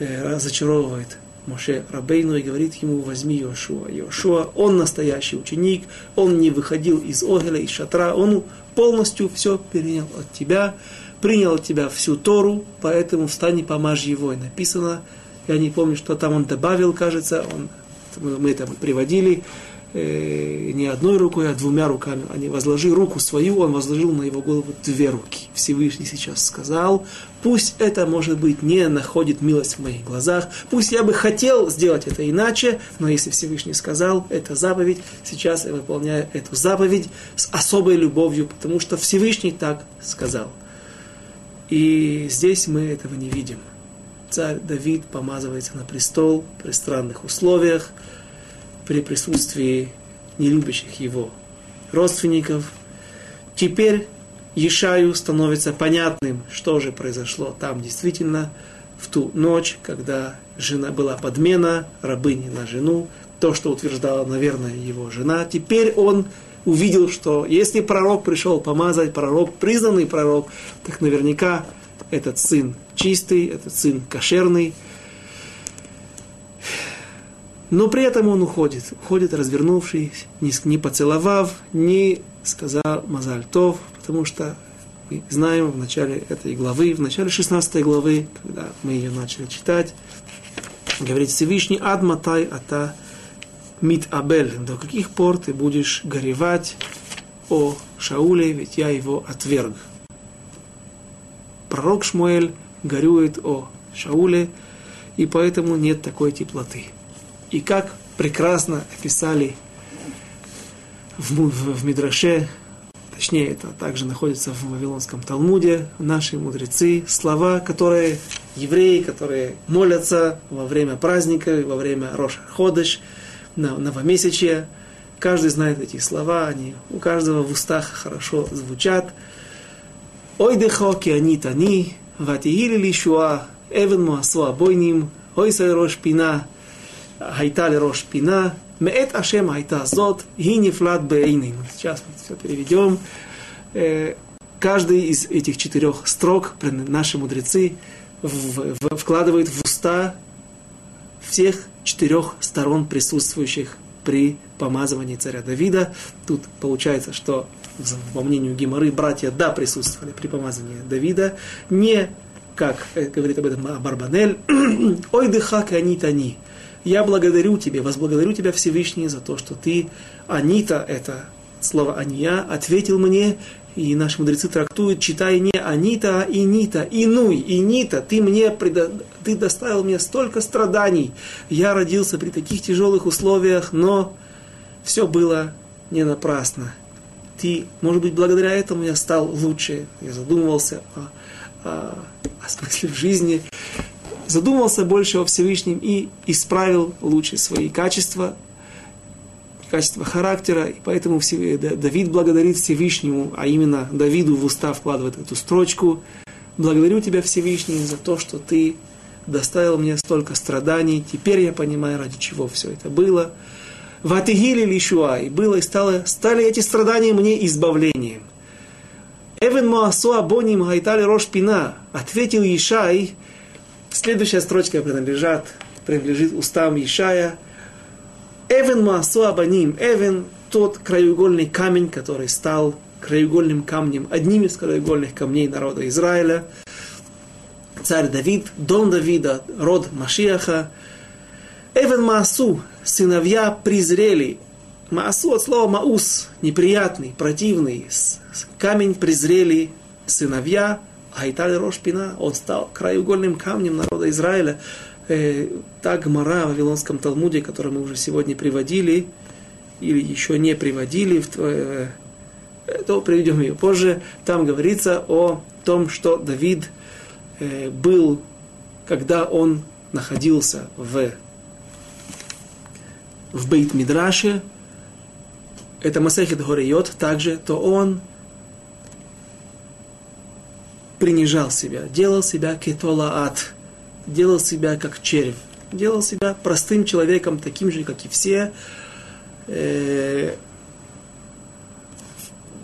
разочаровывает Моше Рабейну и говорит ему, возьми Йошуа. Йошуа, он настоящий ученик, он не выходил из Огеля, из шатра, он полностью все перенял от тебя, принял от тебя всю Тору, поэтому встань и помажь его. И написано, я не помню, что там он добавил, кажется, он, мы это приводили, э, не одной рукой, а двумя руками. Они возложи руку свою, он возложил на его голову две руки. Всевышний сейчас сказал, пусть это, может быть, не находит милость в моих глазах, пусть я бы хотел сделать это иначе, но если Всевышний сказал, это заповедь, сейчас я выполняю эту заповедь с особой любовью, потому что Всевышний так сказал. И здесь мы этого не видим. Царь Давид помазывается на престол при странных условиях, при присутствии нелюбящих его родственников. Теперь Ешаю становится понятным, что же произошло там действительно в ту ночь, когда жена была подмена, рабыни на жену, то, что утверждала, наверное, его жена. Теперь он увидел, что если пророк пришел помазать, пророк, признанный пророк, так наверняка этот сын чистый, этот сын кошерный. Но при этом он уходит, уходит развернувшись, не, поцеловав, не сказал Мазальтов, потому что мы знаем в начале этой главы, в начале 16 главы, когда мы ее начали читать, говорит Всевышний Адматай Ата Мит Абель, до каких пор ты будешь горевать о Шауле, ведь я его отверг. Пророк Шмуэль горюет о Шауле, и поэтому нет такой теплоты. И как прекрасно описали в, в, в Мидраше, точнее это также находится в Вавилонском Талмуде, наши мудрецы, слова, которые евреи, которые молятся во время праздника, во время Роша Ходыш, на новомесячья, каждый знает эти слова, они у каждого в устах хорошо звучат. Ой дехо они тани, ватигили лишуа, эвен муасу абойним, ой сай рош пина, хайта рош пина, Меэт Ашем Айта Зот, и нефлат бейнин. Сейчас мы все переведем. Э, каждый из этих четырех строк наши мудрецы вкладывают в уста всех четырех сторон присутствующих при помазывании царя Давида. Тут получается, что, по мнению Гимары, братья, да, присутствовали при помазывании Давида, не, как э, говорит об этом Барбанель, «Ой дыхак они тани». Я благодарю тебя, возблагодарю тебя Всевышний за то, что ты, Анита, это слово Ания, ответил мне, и наши мудрецы трактуют, читая не Анита, а Инита, Инуй, Инита, ты мне предо... ты доставил мне столько страданий. Я родился при таких тяжелых условиях, но все было не напрасно. Ты, может быть, благодаря этому я стал лучше. Я задумывался о, о, о смысле в жизни задумался больше о Всевышнем и исправил лучше свои качества, качество характера, и поэтому Давид благодарит Всевышнему, а именно Давиду в уста вкладывает эту строчку. Благодарю тебя, Всевышний, за то, что ты доставил мне столько страданий. Теперь я понимаю, ради чего все это было. В Атигиле Лишуа, и было и стало, стали эти страдания мне избавлением. Эвен Моасуа Боним Хайтали Рош Пина, ответил Ишай, Следующая строчка принадлежит, принадлежит устам Ишая. Эвен Маасу Абаним. Эвен тот краеугольный камень, который стал краеугольным камнем, одним из краеугольных камней народа Израиля. Царь Давид, дом Давида, род Машиаха. Эвен Маасу, сыновья презрели. Маасу от слова маус, неприятный, противный. Камень презрели сыновья Айтали Рошпина, он стал краеугольным камнем народа Израиля. Э, та Гмара в Вавилонском Талмуде, которую мы уже сегодня приводили, или еще не приводили, э, то приведем ее позже, там говорится о том, что Давид э, был, когда он находился в, в Бейт-Мидраше, это Масехет Горейот также, то он принижал себя, делал себя кетолаат, делал себя как червь, делал себя простым человеком, таким же, как и все. Э,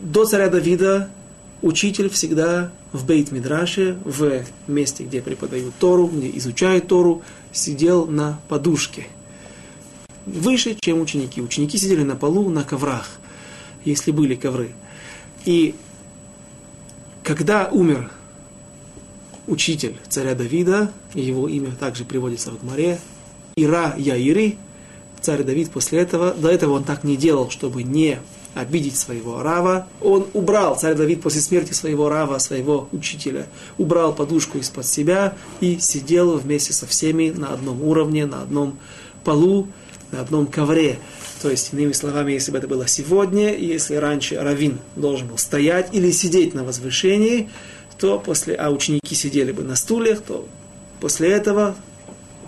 до царя Давида учитель всегда в Бейт Мидраше, в месте, где преподают Тору, где изучают Тору, сидел на подушке. Выше, чем ученики. Ученики сидели на полу, на коврах, если были ковры. И когда умер учитель царя Давида, его имя также приводится в Гмаре, Ира Яири, царь Давид после этого, до этого он так не делал, чтобы не обидеть своего рава. Он убрал, царь Давид после смерти своего рава, своего учителя, убрал подушку из-под себя и сидел вместе со всеми на одном уровне, на одном полу, на одном ковре. То есть, иными словами, если бы это было сегодня, если раньше равин должен был стоять или сидеть на возвышении, то после, а ученики сидели бы на стульях, то после этого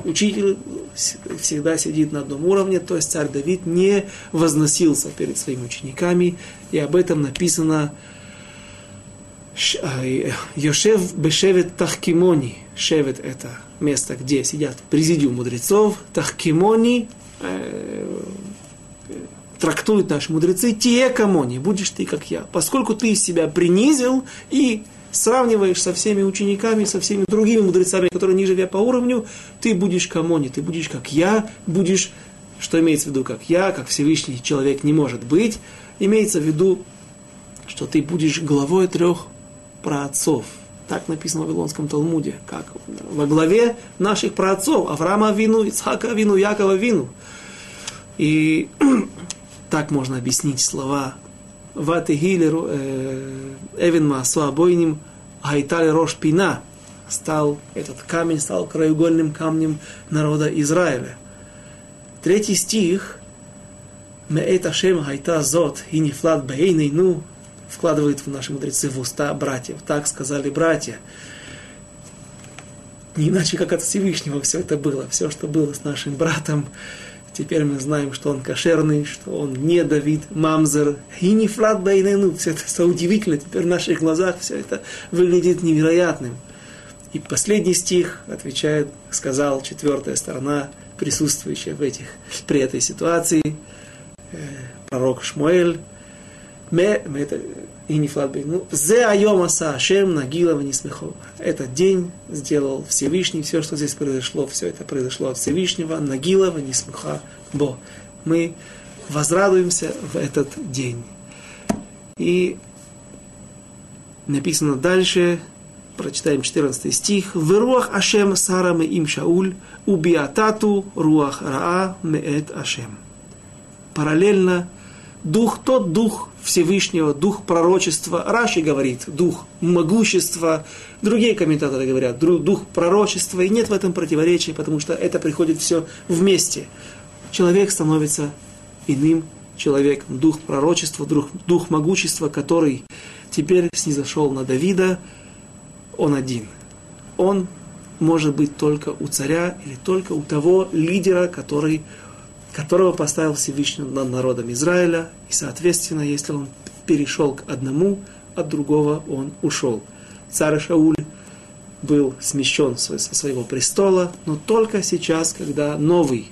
учитель всегда сидит на одном уровне, то есть царь Давид не возносился перед своими учениками, и об этом написано а, Йошев Бешевет Тахкимони. Шевет это место, где сидят президиум мудрецов. Тахкимони, э, трактуют наши мудрецы, те камони, будешь ты как я. Поскольку ты себя принизил и сравниваешь со всеми учениками, со всеми другими мудрецами, которые ниже тебя по уровню, ты будешь камони, ты будешь как я, будешь, что имеется в виду, как я, как Всевышний человек не может быть, имеется в виду, что ты будешь главой трех праотцов. Так написано в Вавилонском Талмуде, как во главе наших праотцов, Авраама Вину, Ицхака Вину, Якова Вину. И так можно объяснить слова Ватегилер э, Эвен Маасу Абойним Айтали Рош Пина стал, этот камень стал краеугольным камнем народа Израиля. Третий стих Меэт Ашем Хайта Зот и Нефлат ну вкладывает в наши мудрецы в уста братьев. Так сказали братья. Не иначе, как от Всевышнего все это было. Все, что было с нашим братом, Теперь мы знаем, что он кошерный, что он не Давид, Мамзер, и не Флат Байнену. Все это, это удивительно. Теперь в наших глазах все это выглядит невероятным. И последний стих отвечает, сказал четвертая сторона, присутствующая в этих, при этой ситуации, э, пророк Шмуэль, ме, ме, это, и не флатбей. Ну, зе айом аса Ашем нагила не смехов. Этот день сделал Всевышний, все, что здесь произошло, все это произошло от Всевышнего, нагила не смеха бо. Мы возрадуемся в этот день. И написано дальше, прочитаем 14 стих. В руах Ашем сараме им Шауль, убиатату руах раа меэт Ашем. Параллельно дух, тот дух Всевышнего, дух пророчества. Раши говорит, дух могущества. Другие комментаторы говорят, дух пророчества. И нет в этом противоречия, потому что это приходит все вместе. Человек становится иным человеком. Дух пророчества, дух, дух могущества, который теперь снизошел на Давида, он один. Он может быть только у царя или только у того лидера, который которого поставил Всевышний над народом Израиля, и, соответственно, если он перешел к одному, от другого он ушел. Царь Шауль был смещен со своего престола, но только сейчас, когда новый,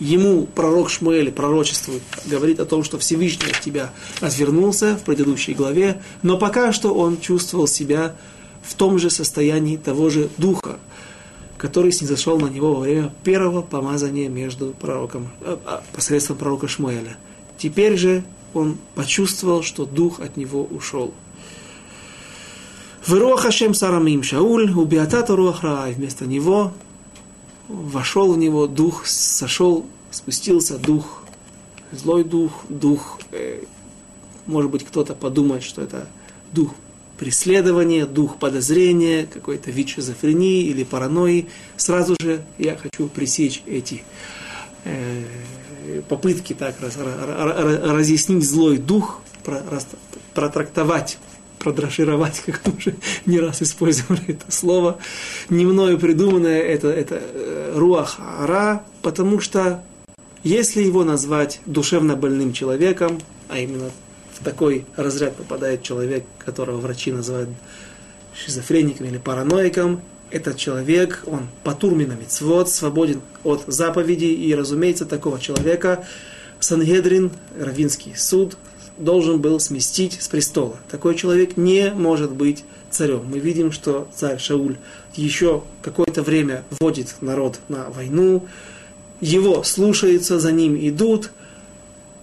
ему пророк Шмуэль пророчествует, говорит о том, что Всевышний от тебя развернулся в предыдущей главе, но пока что он чувствовал себя в том же состоянии того же духа, который снизошел на него во время первого помазания между пророком, э, а, посредством пророка Шмуэля. Теперь же он почувствовал, что дух от него ушел. В Руах Хашем Сарамим Шауль, убиатата Руах Раа, вместо него вошел в него дух, сошел, спустился дух, злой дух, дух, э, может быть, кто-то подумает, что это дух преследование, дух подозрения, какой-то вид шизофрении или паранойи, сразу же я хочу пресечь эти э, попытки так раз, раз, разъяснить злой дух, про, раз, протрактовать, продрошировать, как мы уже не раз использовали это слово, не мною придуманное, это, это э, руах ара, потому что если его назвать душевно больным человеком, а именно в такой разряд попадает человек, которого врачи называют шизофреником или параноиком. Этот человек, он патурмина мицвод, свободен от заповедей, и, разумеется, такого человека Сангедрин, Равинский суд, должен был сместить с престола. Такой человек не может быть царем. Мы видим, что царь Шауль еще какое-то время вводит народ на войну, его слушаются, за ним идут,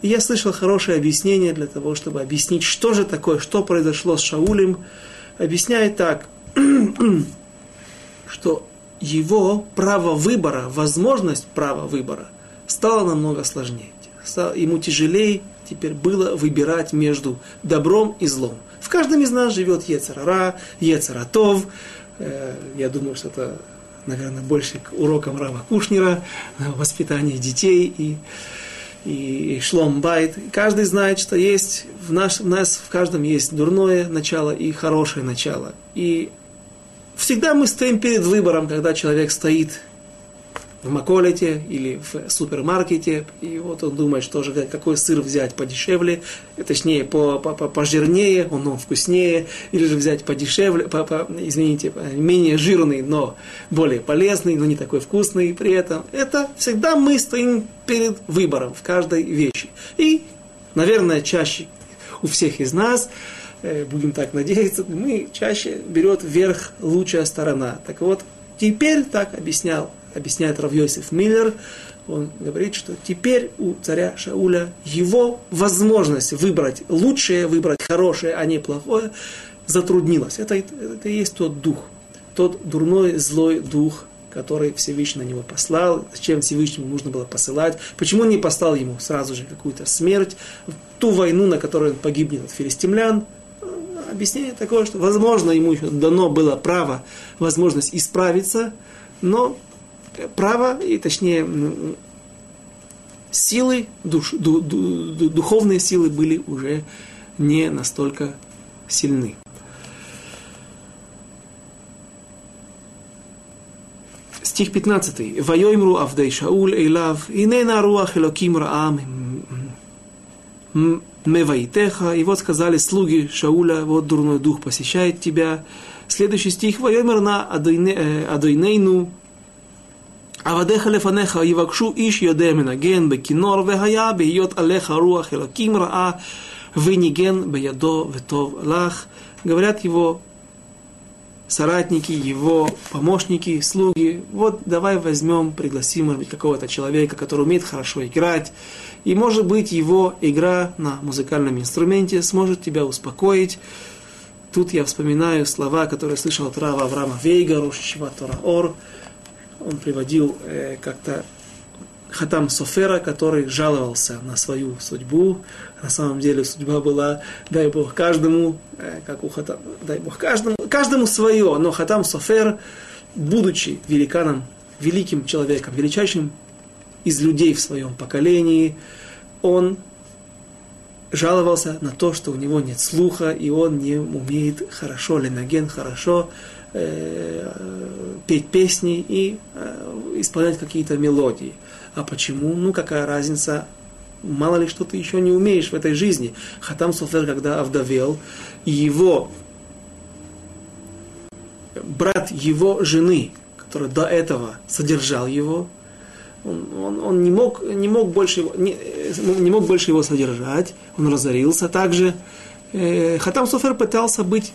и я слышал хорошее объяснение для того, чтобы объяснить, что же такое, что произошло с Шаулем. Объясняет так, что его право выбора, возможность права выбора стало намного сложнее. Ему тяжелее теперь было выбирать между добром и злом. В каждом из нас живет Ецарара, Ецаратов. Э, я думаю, что это, наверное, больше к урокам Рава Кушнера, воспитание детей и и шлом байт. Каждый знает, что есть в, наш, в нас, в каждом есть дурное начало и хорошее начало. И всегда мы стоим перед выбором, когда человек стоит в Маколете или в супермаркете, и вот он думает, что же, какой сыр взять подешевле, точнее, по, по, по, пожирнее, он, он вкуснее, или же взять подешевле, по, по, извините, менее жирный, но более полезный, но не такой вкусный при этом. Это всегда мы стоим перед выбором в каждой вещи. И, наверное, чаще у всех из нас э, будем так надеяться, мы чаще берет вверх лучшая сторона. Так вот, теперь так объяснял объясняет Равьосиф Миллер, он говорит, что теперь у царя Шауля его возможность выбрать лучшее, выбрать хорошее, а не плохое, затруднилась. Это, это и есть тот дух, тот дурной, злой дух, который Всевышний на него послал, зачем Всевышнему нужно было посылать, почему он не послал ему сразу же какую-то смерть, ту войну, на которой он погибнет от филистимлян, объяснение такое, что, возможно, ему еще дано было право, возможность исправиться, но право, и точнее силы, душ, ду, ду, духовные силы были уже не настолько сильны. стих 15. Вайоймру авдей Шауль эйлав, инена руах элоким раам меваитеха. И вот сказали слуги Шауля, вот дурной дух посещает тебя. Следующий стих. Вайоймер на адойнейну עבדיך לפניך יבקשו איש יודע מנגן בכינור, והיה בהיות עליך רוח אלוקים רעה, וניגן בידו וטוב לך. Говорят его соратники, его помощники, слуги, вот давай возьмем, пригласим, может быть, какого-то человека, который умеет хорошо играть, и, может быть, его игра на музыкальном инструменте сможет тебя успокоить. Тут я вспоминаю слова, которые слышал трава Рава Авраама Вейга, Рушичева Тора Ор, он приводил э, как-то Хатам Софера, который жаловался на свою судьбу. На самом деле судьба была, дай Бог каждому, э, как у Хатам, дай Бог каждому, каждому свое. Но Хатам Софер, будучи великаном, великим человеком, величайшим из людей в своем поколении, он жаловался на то, что у него нет слуха, и он не умеет хорошо, ленаген хорошо э, петь песни и э, исполнять какие-то мелодии. А почему? Ну, какая разница? Мало ли, что ты еще не умеешь в этой жизни. Хатам Софер, когда овдовел, его брат его жены, который до этого содержал его, он, он, он не, мог, не, мог больше его, не, не мог больше его содержать, он разорился. Также э, Хатам Софер пытался быть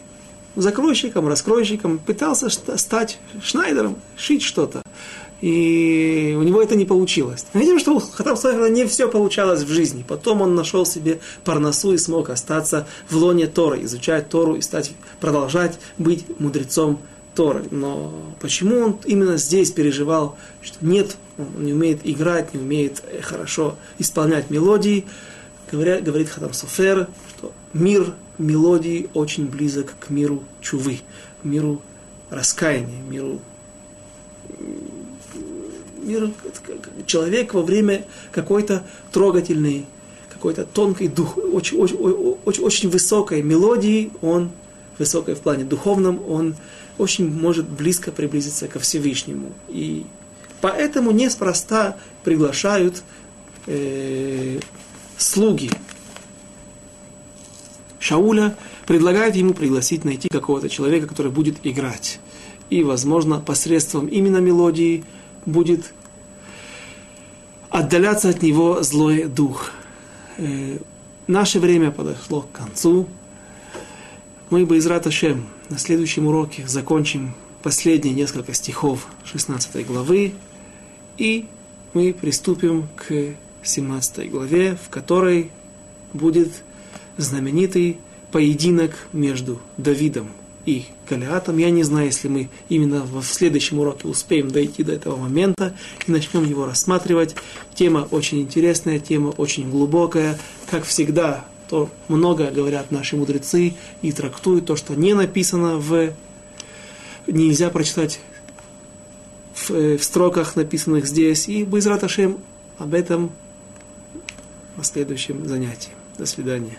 закройщиком, раскройщиком, пытался стать шнайдером, шить что-то. И у него это не получилось. Мы видим, что у Хатам Софера не все получалось в жизни. Потом он нашел себе парносу и смог остаться в лоне Торы, изучать Тору и стать, продолжать быть мудрецом Торы. Но почему он именно здесь переживал, что нет, он не умеет играть, не умеет хорошо исполнять мелодии, говоря, говорит Хатам Софер, что мир мелодии очень близок к миру чувы, миру раскаяния, миру мир, человек во время какой-то трогательной, какой-то тонкой, дух, очень, очень, очень, очень высокой мелодии, он, высокой в плане духовном, он очень может близко приблизиться ко Всевышнему. И поэтому неспроста приглашают э, слуги Шауля, предлагает ему пригласить найти какого-то человека, который будет играть. И, возможно, посредством именно мелодии будет отдаляться от него злой дух. Э, наше время подошло к концу. Мы бы из Раташем на следующем уроке закончим последние несколько стихов 16 главы, и мы приступим к 17 главе, в которой будет знаменитый поединок между Давидом и Галиатом. Я не знаю, если мы именно в следующем уроке успеем дойти до этого момента и начнем его рассматривать. Тема очень интересная, тема очень глубокая. Как всегда, то много говорят наши мудрецы и трактуют то, что не написано в... Нельзя прочитать в, э, в строках, написанных здесь. И Байзрат Ашем об этом на следующем занятии. До свидания.